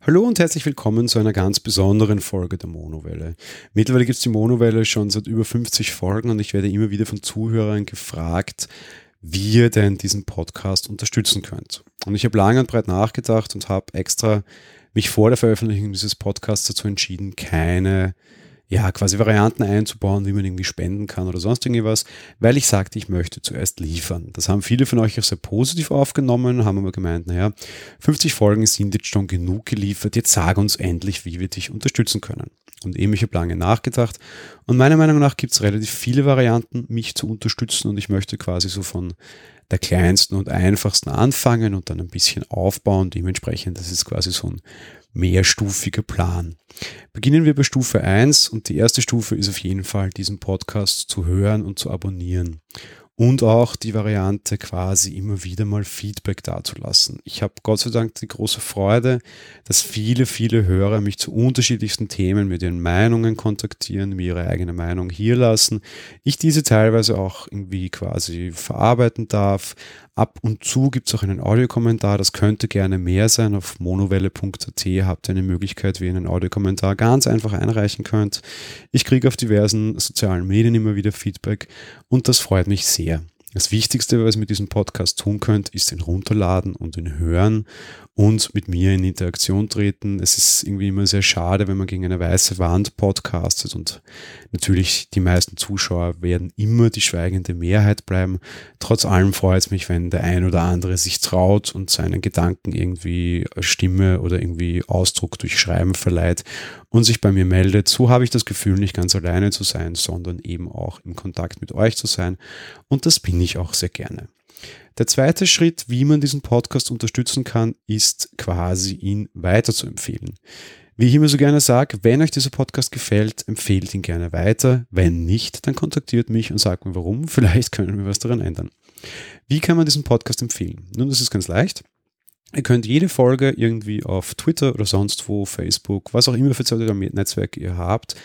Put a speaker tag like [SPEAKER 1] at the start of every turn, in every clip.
[SPEAKER 1] Hallo und herzlich willkommen zu einer ganz besonderen Folge der Monowelle. Mittlerweile gibt es die Monowelle schon seit über 50 Folgen und ich werde immer wieder von Zuhörern gefragt, wie ihr denn diesen Podcast unterstützen könnt. Und ich habe lange und breit nachgedacht und habe extra mich vor der Veröffentlichung dieses Podcasts dazu entschieden, keine ja, quasi Varianten einzubauen, wie man irgendwie spenden kann oder sonst irgendwas, weil ich sagte, ich möchte zuerst liefern. Das haben viele von euch auch sehr positiv aufgenommen, haben aber gemeint, naja, 50 Folgen sind jetzt schon genug geliefert, jetzt sag uns endlich, wie wir dich unterstützen können. Und eben, ich habe lange nachgedacht und meiner Meinung nach gibt es relativ viele Varianten, mich zu unterstützen und ich möchte quasi so von der kleinsten und einfachsten anfangen und dann ein bisschen aufbauen. Dementsprechend, das ist quasi so ein mehrstufiger Plan. Beginnen wir bei Stufe 1 und die erste Stufe ist auf jeden Fall, diesen Podcast zu hören und zu abonnieren und auch die Variante quasi immer wieder mal Feedback dazulassen. Ich habe Gott sei Dank die große Freude, dass viele, viele Hörer mich zu unterschiedlichsten Themen mit ihren Meinungen kontaktieren, mir ihre eigene Meinung hier lassen. Ich diese teilweise auch irgendwie quasi verarbeiten darf. Ab und zu gibt es auch einen Audiokommentar, das könnte gerne mehr sein. Auf monowelle.at habt ihr eine Möglichkeit, wie ihr einen Audiokommentar ganz einfach einreichen könnt. Ich kriege auf diversen sozialen Medien immer wieder Feedback und das freut mich sehr. Das Wichtigste, was ihr mit diesem Podcast tun könnt, ist ihn runterladen und ihn hören und mit mir in Interaktion treten. Es ist irgendwie immer sehr schade, wenn man gegen eine weiße Wand podcastet und natürlich die meisten Zuschauer werden immer die schweigende Mehrheit bleiben. Trotz allem freut es mich, wenn der ein oder andere sich traut und seinen Gedanken irgendwie Stimme oder irgendwie Ausdruck durch Schreiben verleiht und sich bei mir meldet. So habe ich das Gefühl, nicht ganz alleine zu sein, sondern eben auch im Kontakt mit euch zu sein. Und das bin ich auch sehr gerne. Der zweite Schritt, wie man diesen Podcast unterstützen kann, ist quasi ihn weiter zu empfehlen. Wie ich immer so gerne sage, wenn euch dieser Podcast gefällt, empfehlt ihn gerne weiter. Wenn nicht, dann kontaktiert mich und sagt mir warum. Vielleicht können wir was daran ändern. Wie kann man diesen Podcast empfehlen? Nun, das ist ganz leicht. Ihr könnt jede Folge irgendwie auf Twitter oder sonst wo, Facebook, was auch immer für soziale Netzwerke ihr habt,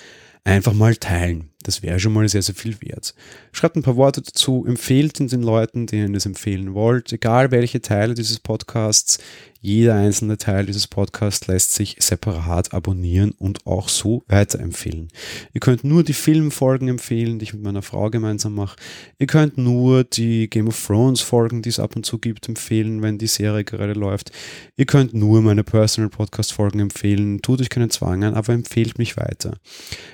[SPEAKER 1] einfach mal teilen. Das wäre schon mal sehr, sehr viel wert. Schreibt ein paar Worte dazu, empfehlt ihn den Leuten, denen ihr es empfehlen wollt, egal welche Teile dieses Podcasts. Jeder einzelne Teil dieses Podcasts lässt sich separat abonnieren und auch so weiterempfehlen. Ihr könnt nur die Filmfolgen empfehlen, die ich mit meiner Frau gemeinsam mache. Ihr könnt nur die Game of Thrones Folgen, die es ab und zu gibt, empfehlen, wenn die Serie gerade läuft. Ihr könnt nur meine Personal Podcast Folgen empfehlen. Tut euch keinen Zwang an, aber empfehlt mich weiter.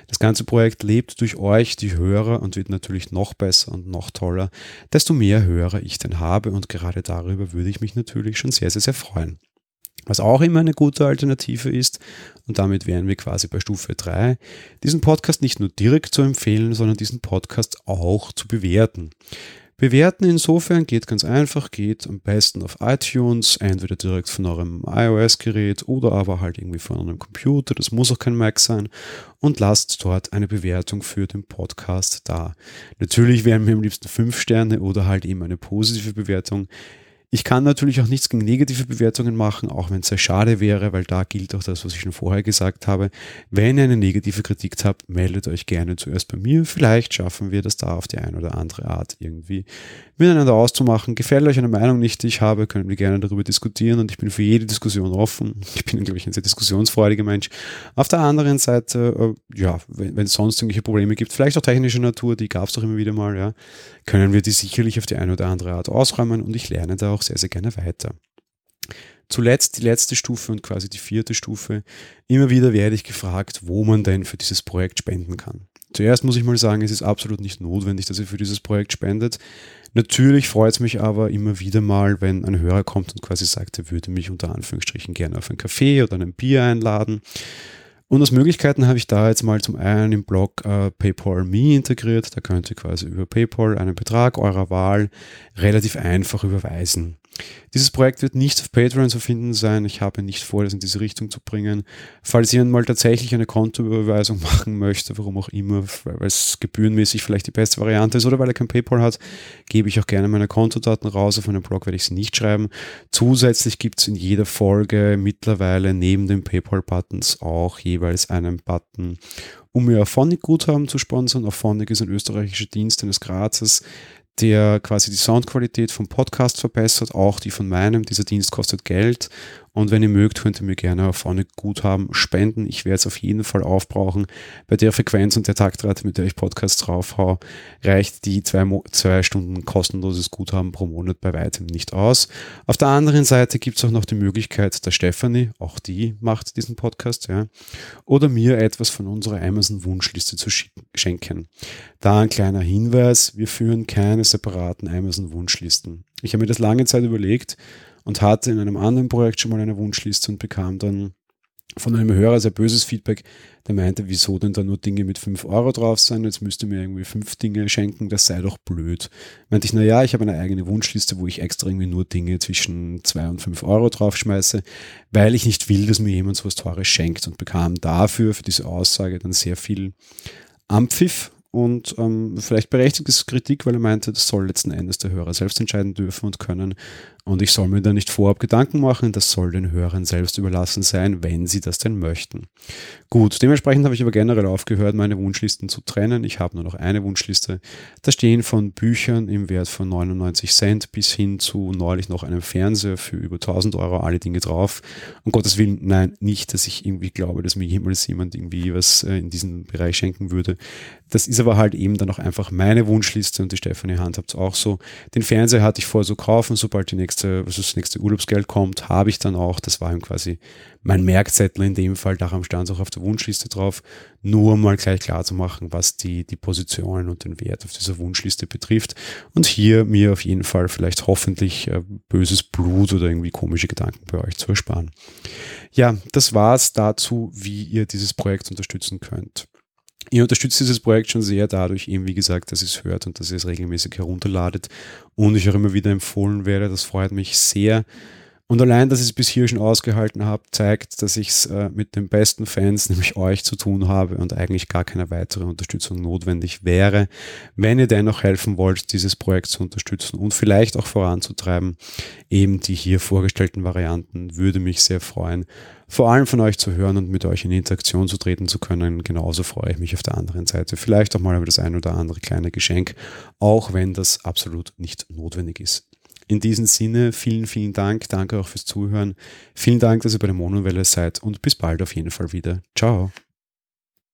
[SPEAKER 1] Das ganze Projekt lebt durch euch, die Hörer, und wird natürlich noch besser und noch toller, desto mehr Hörer ich denn habe. Und gerade darüber würde ich mich natürlich schon sehr, sehr, sehr freuen. Was auch immer eine gute Alternative ist, und damit wären wir quasi bei Stufe 3, diesen Podcast nicht nur direkt zu empfehlen, sondern diesen Podcast auch zu bewerten. Bewerten insofern geht ganz einfach, geht am besten auf iTunes, entweder direkt von eurem iOS-Gerät oder aber halt irgendwie von einem Computer, das muss auch kein Mac sein, und lasst dort eine Bewertung für den Podcast da. Natürlich wären mir am liebsten fünf Sterne oder halt eben eine positive Bewertung. Ich kann natürlich auch nichts gegen negative Bewertungen machen, auch wenn es sehr schade wäre, weil da gilt auch das, was ich schon vorher gesagt habe. Wenn ihr eine negative Kritik habt, meldet euch gerne zuerst bei mir. Vielleicht schaffen wir das da auf die eine oder andere Art irgendwie miteinander auszumachen. Gefällt euch eine Meinung nicht, die ich habe, können wir gerne darüber diskutieren und ich bin für jede Diskussion offen. Ich bin, glaube ich, ein sehr diskussionsfreudiger Mensch. Auf der anderen Seite, äh, ja, wenn, es sonst irgendwelche Probleme gibt, vielleicht auch technischer Natur, die gab es doch immer wieder mal, ja, können wir die sicherlich auf die eine oder andere Art ausräumen und ich lerne da auch auch sehr, sehr gerne weiter. Zuletzt die letzte Stufe und quasi die vierte Stufe. Immer wieder werde ich gefragt, wo man denn für dieses Projekt spenden kann. Zuerst muss ich mal sagen, es ist absolut nicht notwendig, dass ihr für dieses Projekt spendet. Natürlich freut es mich aber immer wieder mal, wenn ein Hörer kommt und quasi sagt, er würde mich unter Anführungsstrichen gerne auf einen Kaffee oder ein Bier einladen. Und als Möglichkeiten habe ich da jetzt mal zum einen im Blog äh, PayPal Me integriert. Da könnt ihr quasi über PayPal einen Betrag eurer Wahl relativ einfach überweisen. Dieses Projekt wird nicht auf Patreon zu finden sein. Ich habe nicht vor, das in diese Richtung zu bringen. Falls jemand mal tatsächlich eine Kontoüberweisung machen möchte, warum auch immer, weil es gebührenmäßig vielleicht die beste Variante ist oder weil er kein PayPal hat, gebe ich auch gerne meine Kontodaten raus. Auf meinem Blog werde ich sie nicht schreiben. Zusätzlich gibt es in jeder Folge mittlerweile neben den PayPal-Buttons auch jeweils einen Button, um mir Auphonic-Guthaben zu sponsern. Auphonic ist ein österreichischer Dienst eines Grazes, der quasi die Soundqualität vom Podcast verbessert, auch die von meinem. Dieser Dienst kostet Geld Und wenn ihr mögt, könnt ihr mir gerne auf vorne Guthaben spenden. Ich werde es auf jeden Fall aufbrauchen. Bei der Frequenz und der Taktrate, mit der ich Podcasts draufhau, reicht die zwei, zwei Stunden kostenloses Guthaben pro Monat bei weitem nicht aus. Auf der anderen Seite gibt es auch noch die Möglichkeit, der Stephanie, auch die macht diesen Podcast, ja, oder mir etwas von unserer Amazon-Wunschliste zu schenken. Da ein kleiner Hinweis, wir führen keine separaten Amazon-Wunschlisten. Ich habe mir das lange Zeit überlegt, und hatte in einem anderen Projekt schon mal eine Wunschliste und bekam dann von einem Hörer sehr böses Feedback, der meinte, wieso denn da nur Dinge mit 5 Euro drauf sein, jetzt müsste mir irgendwie fünf Dinge schenken, das sei doch blöd. Meinte ich, naja, ich habe eine eigene Wunschliste, wo ich extra irgendwie nur Dinge zwischen 2 und 5 Euro draufschmeiße, weil ich nicht will, dass mir jemand so was Teures schenkt und bekam dafür, für diese Aussage dann sehr viel Ampfiff und ähm, vielleicht berechtigtes Kritik, weil er meinte, das soll letzten Endes der Hörer selbst entscheiden dürfen und können. Und ich soll mir da nicht vorab Gedanken machen, das soll den Hörern selbst überlassen sein, wenn sie das denn möchten. Gut, dementsprechend habe ich aber generell aufgehört, meine Wunschlisten zu trennen. Ich habe nur noch eine Wunschliste. Da stehen von Büchern im Wert von 99 Cent bis hin zu neulich noch einem Fernseher für über 1000 Euro alle Dinge drauf. Um Gottes Willen, nein, nicht, dass ich irgendwie glaube, dass mir jemals jemand irgendwie was äh, in diesem Bereich schenken würde. Das ist aber halt eben dann auch einfach meine Wunschliste und die Stefanie Hand habt auch so. Den Fernseher hatte ich vor so kaufen, sobald die nächste, was das nächste Urlaubsgeld kommt, habe ich dann auch. Das war ihm quasi mein Merkzettel in dem Fall, darum stand es auch auf der Wunschliste drauf, nur mal gleich klar zu machen, was die, die Positionen und den Wert auf dieser Wunschliste betrifft und hier mir auf jeden Fall vielleicht hoffentlich äh, böses Blut oder irgendwie komische Gedanken bei euch zu ersparen. Ja, das war's dazu, wie ihr dieses Projekt unterstützen könnt. Ihr unterstützt dieses Projekt schon sehr dadurch, eben wie gesagt, dass ihr es hört und dass ihr es regelmäßig herunterladet und ich auch immer wieder empfohlen werde. Das freut mich sehr. Und allein, dass ich es bis hier schon ausgehalten habe, zeigt, dass ich es äh, mit den besten Fans, nämlich euch, zu tun habe und eigentlich gar keine weitere Unterstützung notwendig wäre. Wenn ihr dennoch helfen wollt, dieses Projekt zu unterstützen und vielleicht auch voranzutreiben, eben die hier vorgestellten Varianten, würde mich sehr freuen, vor allem von euch zu hören und mit euch in Interaktion zu treten zu können. Genauso freue ich mich auf der anderen Seite. Vielleicht auch mal über das ein oder andere kleine Geschenk, auch wenn das absolut nicht notwendig ist. In diesem Sinne, vielen, vielen Dank. Danke auch fürs Zuhören. Vielen Dank, dass ihr bei der Monowelle seid und bis bald auf jeden Fall wieder. Ciao.